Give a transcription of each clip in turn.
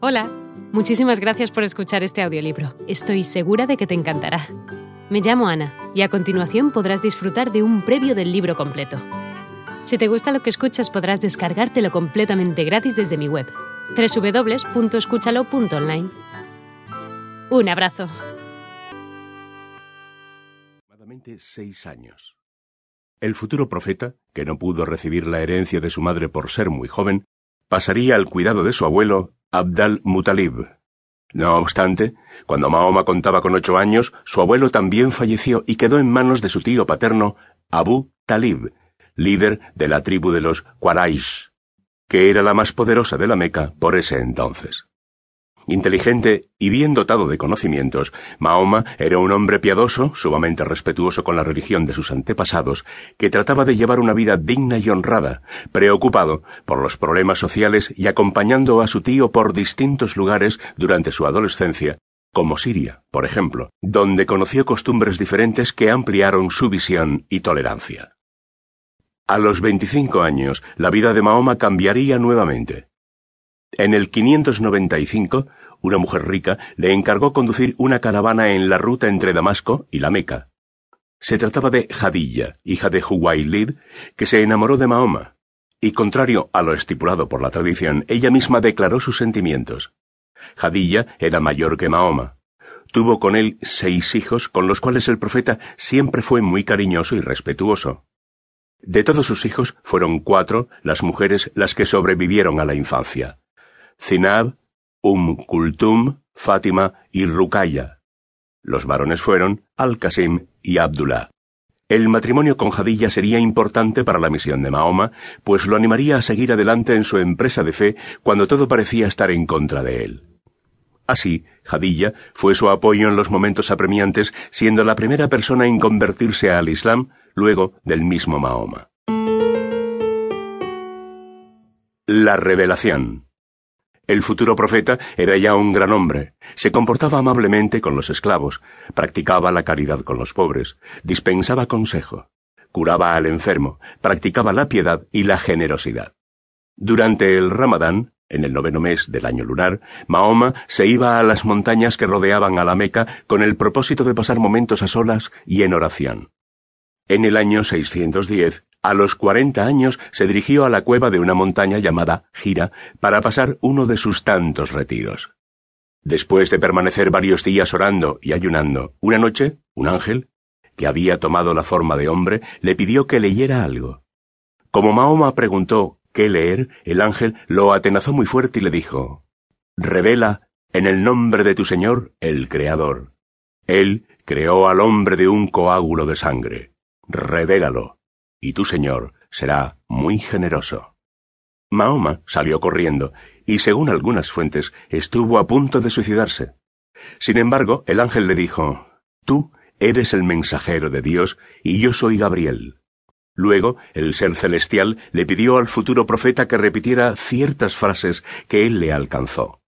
Hola, muchísimas gracias por escuchar este audiolibro. Estoy segura de que te encantará. Me llamo Ana y a continuación podrás disfrutar de un previo del libro completo. Si te gusta lo que escuchas podrás descargártelo completamente gratis desde mi web, www.escúchalo.online. Un abrazo. Seis años. El futuro profeta, que no pudo recibir la herencia de su madre por ser muy joven, pasaría al cuidado de su abuelo, Abdal Mutalib. No obstante, cuando Mahoma contaba con ocho años, su abuelo también falleció y quedó en manos de su tío paterno, Abu Talib, líder de la tribu de los Quraysh, que era la más poderosa de la Meca por ese entonces. Inteligente y bien dotado de conocimientos, Mahoma era un hombre piadoso, sumamente respetuoso con la religión de sus antepasados, que trataba de llevar una vida digna y honrada, preocupado por los problemas sociales y acompañando a su tío por distintos lugares durante su adolescencia, como Siria, por ejemplo, donde conoció costumbres diferentes que ampliaron su visión y tolerancia. A los 25 años, la vida de Mahoma cambiaría nuevamente. En el 595, una mujer rica le encargó conducir una caravana en la ruta entre Damasco y la Meca. Se trataba de Jadilla, hija de Huwailid, que se enamoró de Mahoma, y contrario a lo estipulado por la tradición, ella misma declaró sus sentimientos. Jadilla era mayor que Mahoma. Tuvo con él seis hijos, con los cuales el profeta siempre fue muy cariñoso y respetuoso. De todos sus hijos fueron cuatro las mujeres las que sobrevivieron a la infancia. Zinab, Um Kultum, Fátima y Rukaya. Los varones fueron Al-Qasim y Abdullah. El matrimonio con Jadilla sería importante para la misión de Mahoma, pues lo animaría a seguir adelante en su empresa de fe cuando todo parecía estar en contra de él. Así, Jadilla fue su apoyo en los momentos apremiantes, siendo la primera persona en convertirse al Islam luego del mismo Mahoma. La revelación. El futuro profeta era ya un gran hombre, se comportaba amablemente con los esclavos, practicaba la caridad con los pobres, dispensaba consejo, curaba al enfermo, practicaba la piedad y la generosidad. Durante el Ramadán, en el noveno mes del año lunar, Mahoma se iba a las montañas que rodeaban a la Meca con el propósito de pasar momentos a solas y en oración. En el año 610, a los cuarenta años se dirigió a la cueva de una montaña llamada Gira para pasar uno de sus tantos retiros. Después de permanecer varios días orando y ayunando, una noche, un ángel, que había tomado la forma de hombre, le pidió que leyera algo. Como Mahoma preguntó qué leer, el ángel lo atenazó muy fuerte y le dijo, Revela, en el nombre de tu Señor, el Creador. Él creó al hombre de un coágulo de sangre. Revélalo y tu Señor será muy generoso. Mahoma salió corriendo, y según algunas fuentes, estuvo a punto de suicidarse. Sin embargo, el ángel le dijo, Tú eres el mensajero de Dios, y yo soy Gabriel. Luego, el ser celestial le pidió al futuro profeta que repitiera ciertas frases que él le alcanzó.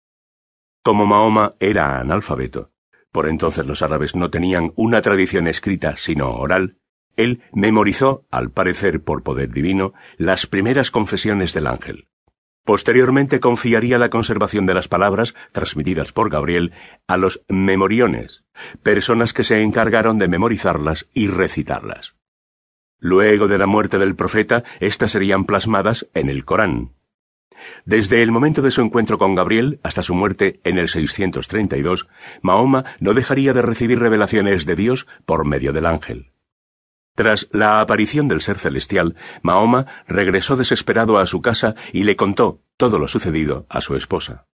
Como Mahoma era analfabeto, por entonces los árabes no tenían una tradición escrita sino oral, él memorizó, al parecer por poder divino, las primeras confesiones del ángel. Posteriormente confiaría la conservación de las palabras, transmitidas por Gabriel, a los memoriones, personas que se encargaron de memorizarlas y recitarlas. Luego de la muerte del profeta, éstas serían plasmadas en el Corán. Desde el momento de su encuentro con Gabriel hasta su muerte en el 632, Mahoma no dejaría de recibir revelaciones de Dios por medio del ángel. Tras la aparición del ser celestial, Mahoma regresó desesperado a su casa y le contó todo lo sucedido a su esposa.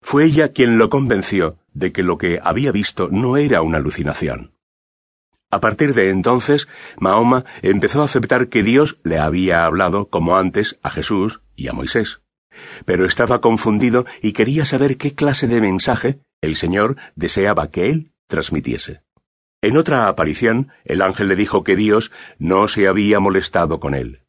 Fue ella quien lo convenció de que lo que había visto no era una alucinación. A partir de entonces, Mahoma empezó a aceptar que Dios le había hablado, como antes, a Jesús y a Moisés. Pero estaba confundido y quería saber qué clase de mensaje el Señor deseaba que él transmitiese. En otra aparición, el ángel le dijo que Dios no se había molestado con él.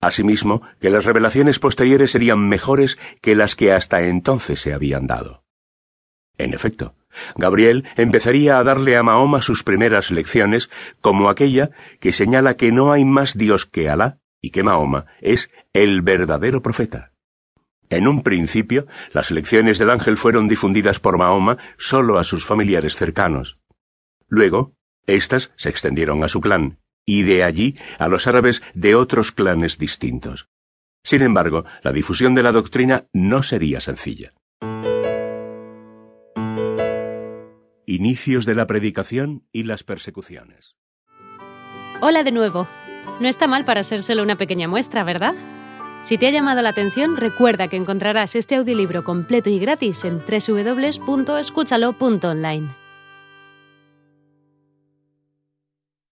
Asimismo, que las revelaciones posteriores serían mejores que las que hasta entonces se habían dado. En efecto, Gabriel empezaría a darle a Mahoma sus primeras lecciones, como aquella que señala que no hay más Dios que Alá y que Mahoma es el verdadero profeta. En un principio, las lecciones del ángel fueron difundidas por Mahoma solo a sus familiares cercanos. Luego, éstas se extendieron a su clan, y de allí a los árabes de otros clanes distintos. Sin embargo, la difusión de la doctrina no sería sencilla. Inicios de la predicación y las persecuciones. Hola de nuevo. No está mal para ser solo una pequeña muestra, ¿verdad? Si te ha llamado la atención, recuerda que encontrarás este audiolibro completo y gratis en www.escúchalo.online.